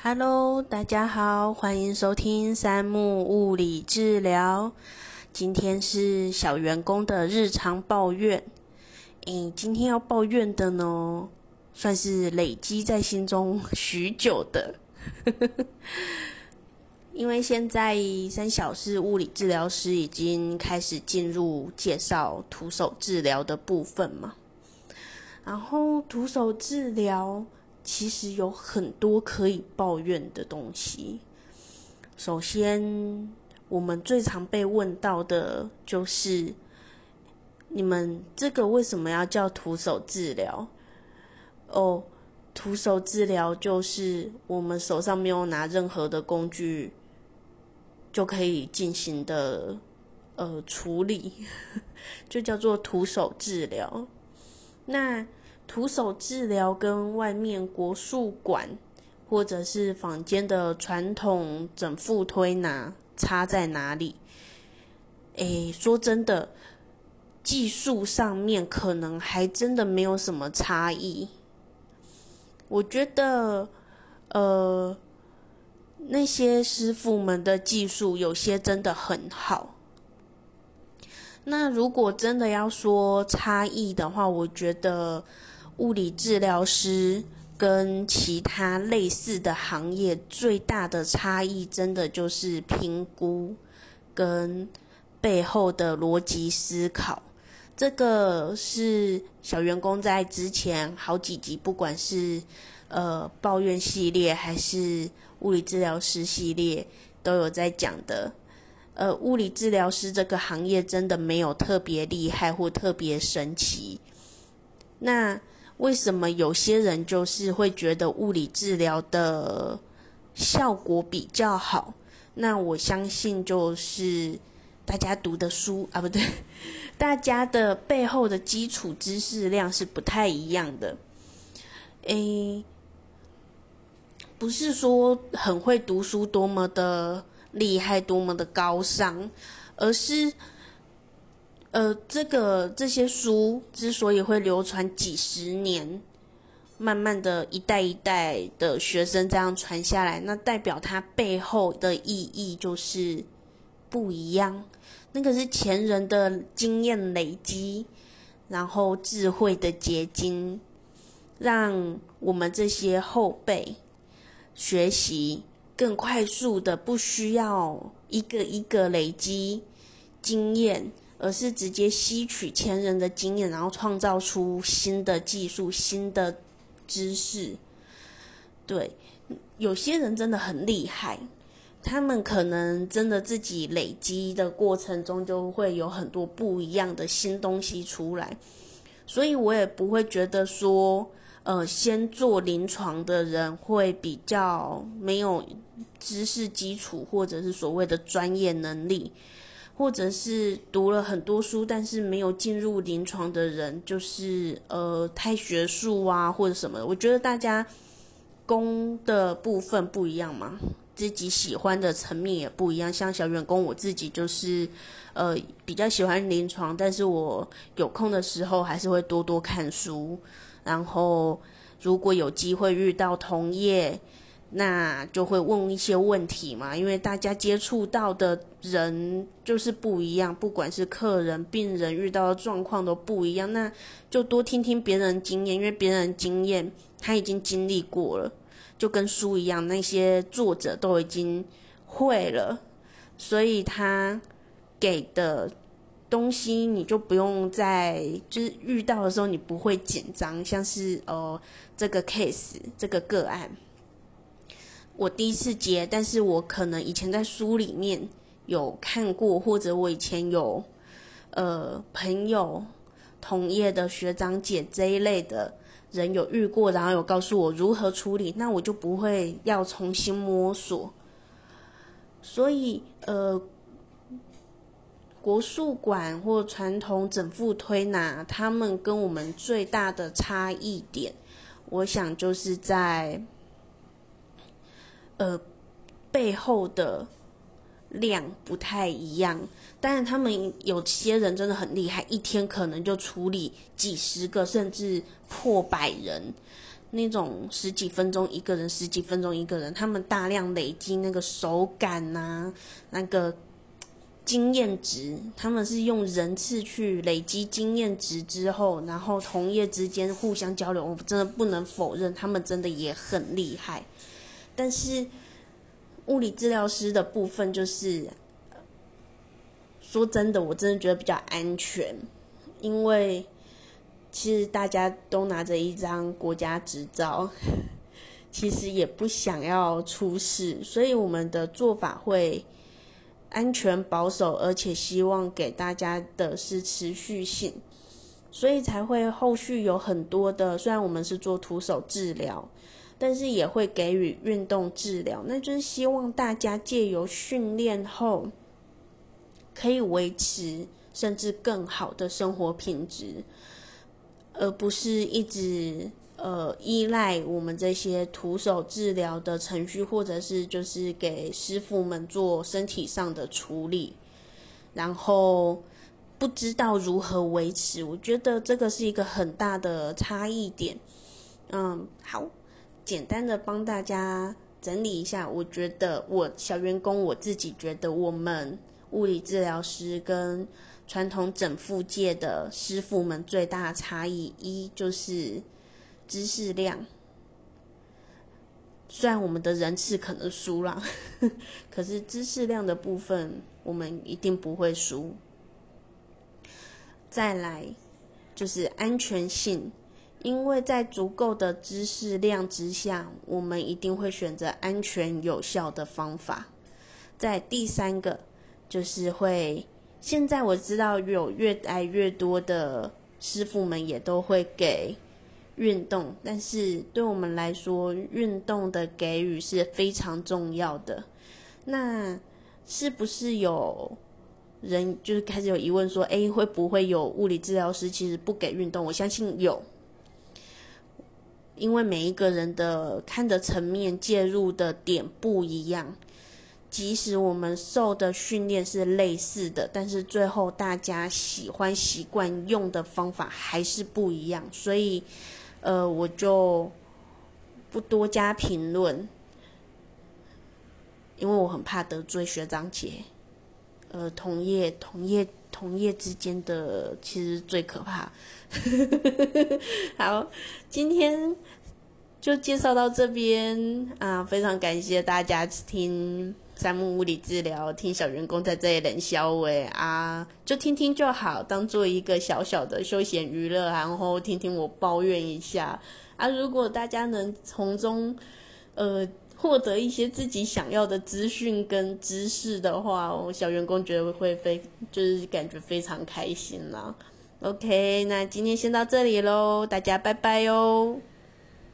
Hello，大家好，欢迎收听三木物理治疗。今天是小员工的日常抱怨。诶，今天要抱怨的呢，算是累积在心中许久的。因为现在三小是物理治疗师已经开始进入介绍徒手治疗的部分嘛，然后徒手治疗。其实有很多可以抱怨的东西。首先，我们最常被问到的就是：你们这个为什么要叫徒手治疗？哦，徒手治疗就是我们手上没有拿任何的工具就可以进行的呃处理，就叫做徒手治疗。那徒手治疗跟外面国术馆或者是坊间的传统整复推拿差在哪里？诶，说真的，技术上面可能还真的没有什么差异。我觉得，呃，那些师傅们的技术有些真的很好。那如果真的要说差异的话，我觉得。物理治疗师跟其他类似的行业最大的差异，真的就是评估跟背后的逻辑思考。这个是小员工在之前好几集，不管是呃抱怨系列还是物理治疗师系列，都有在讲的。呃，物理治疗师这个行业真的没有特别厉害或特别神奇。那为什么有些人就是会觉得物理治疗的效果比较好？那我相信就是大家读的书啊，不对，大家的背后的基础知识量是不太一样的。诶，不是说很会读书多么的厉害，多么的高尚，而是。呃，这个这些书之所以会流传几十年，慢慢的一代一代的学生这样传下来，那代表它背后的意义就是不一样。那个是前人的经验累积，然后智慧的结晶，让我们这些后辈学习更快速的，不需要一个一个累积经验。而是直接吸取前人的经验，然后创造出新的技术、新的知识。对，有些人真的很厉害，他们可能真的自己累积的过程中，就会有很多不一样的新东西出来。所以我也不会觉得说，呃，先做临床的人会比较没有知识基础，或者是所谓的专业能力。或者是读了很多书，但是没有进入临床的人，就是呃太学术啊，或者什么。我觉得大家攻的部分不一样嘛，自己喜欢的层面也不一样。像小员工，我自己就是呃比较喜欢临床，但是我有空的时候还是会多多看书。然后如果有机会遇到同业。那就会问一些问题嘛，因为大家接触到的人就是不一样，不管是客人、病人遇到的状况都不一样，那就多听听别人经验，因为别人经验他已经经历过了，就跟书一样，那些作者都已经会了，所以他给的东西你就不用再就是遇到的时候你不会紧张，像是哦这个 case 这个个案。我第一次接，但是我可能以前在书里面有看过，或者我以前有呃朋友、同业的学长姐这一类的人有遇过，然后有告诉我如何处理，那我就不会要重新摸索。所以呃，国术馆或传统整复推拿，他们跟我们最大的差异点，我想就是在。呃，背后的量不太一样，但是他们有些人真的很厉害，一天可能就处理几十个甚至破百人。那种十几分钟一个人，十几分钟一个人，他们大量累积那个手感呐，那个经验值，他们是用人次去累积经验值之后，然后同业之间互相交流，我真的不能否认，他们真的也很厉害。但是物理治疗师的部分，就是说真的，我真的觉得比较安全，因为。其实大家都拿着一张国家执照，其实也不想要出事，所以我们的做法会安全保守，而且希望给大家的是持续性，所以才会后续有很多的。虽然我们是做徒手治疗，但是也会给予运动治疗，那就是希望大家借由训练后，可以维持甚至更好的生活品质。而不是一直呃依赖我们这些徒手治疗的程序，或者是就是给师傅们做身体上的处理，然后不知道如何维持。我觉得这个是一个很大的差异点。嗯，好，简单的帮大家整理一下。我觉得我小员工我自己觉得，我们物理治疗师跟传统整复界的师傅们最大的差异，一就是知识量。虽然我们的人次可能输了，可是知识量的部分我们一定不会输。再来就是安全性，因为在足够的知识量之下，我们一定会选择安全有效的方法。在第三个就是会。现在我知道有越来越多的师傅们也都会给运动，但是对我们来说，运动的给予是非常重要的。那是不是有人就是开始有疑问说，哎，会不会有物理治疗师其实不给运动？我相信有，因为每一个人的看的层面、介入的点不一样。即使我们受的训练是类似的，但是最后大家喜欢习惯用的方法还是不一样，所以，呃，我就不多加评论，因为我很怕得罪学长姐。呃，同业、同业、同业之间的其实最可怕。好，今天就介绍到这边啊，非常感谢大家听。三木物理治疗，听小员工在这里冷笑喂啊，就听听就好，当做一个小小的休闲娱乐，然后听听我抱怨一下啊。如果大家能从中呃获得一些自己想要的资讯跟知识的话，我小员工觉得会非就是感觉非常开心啦。OK，那今天先到这里喽，大家拜拜哟。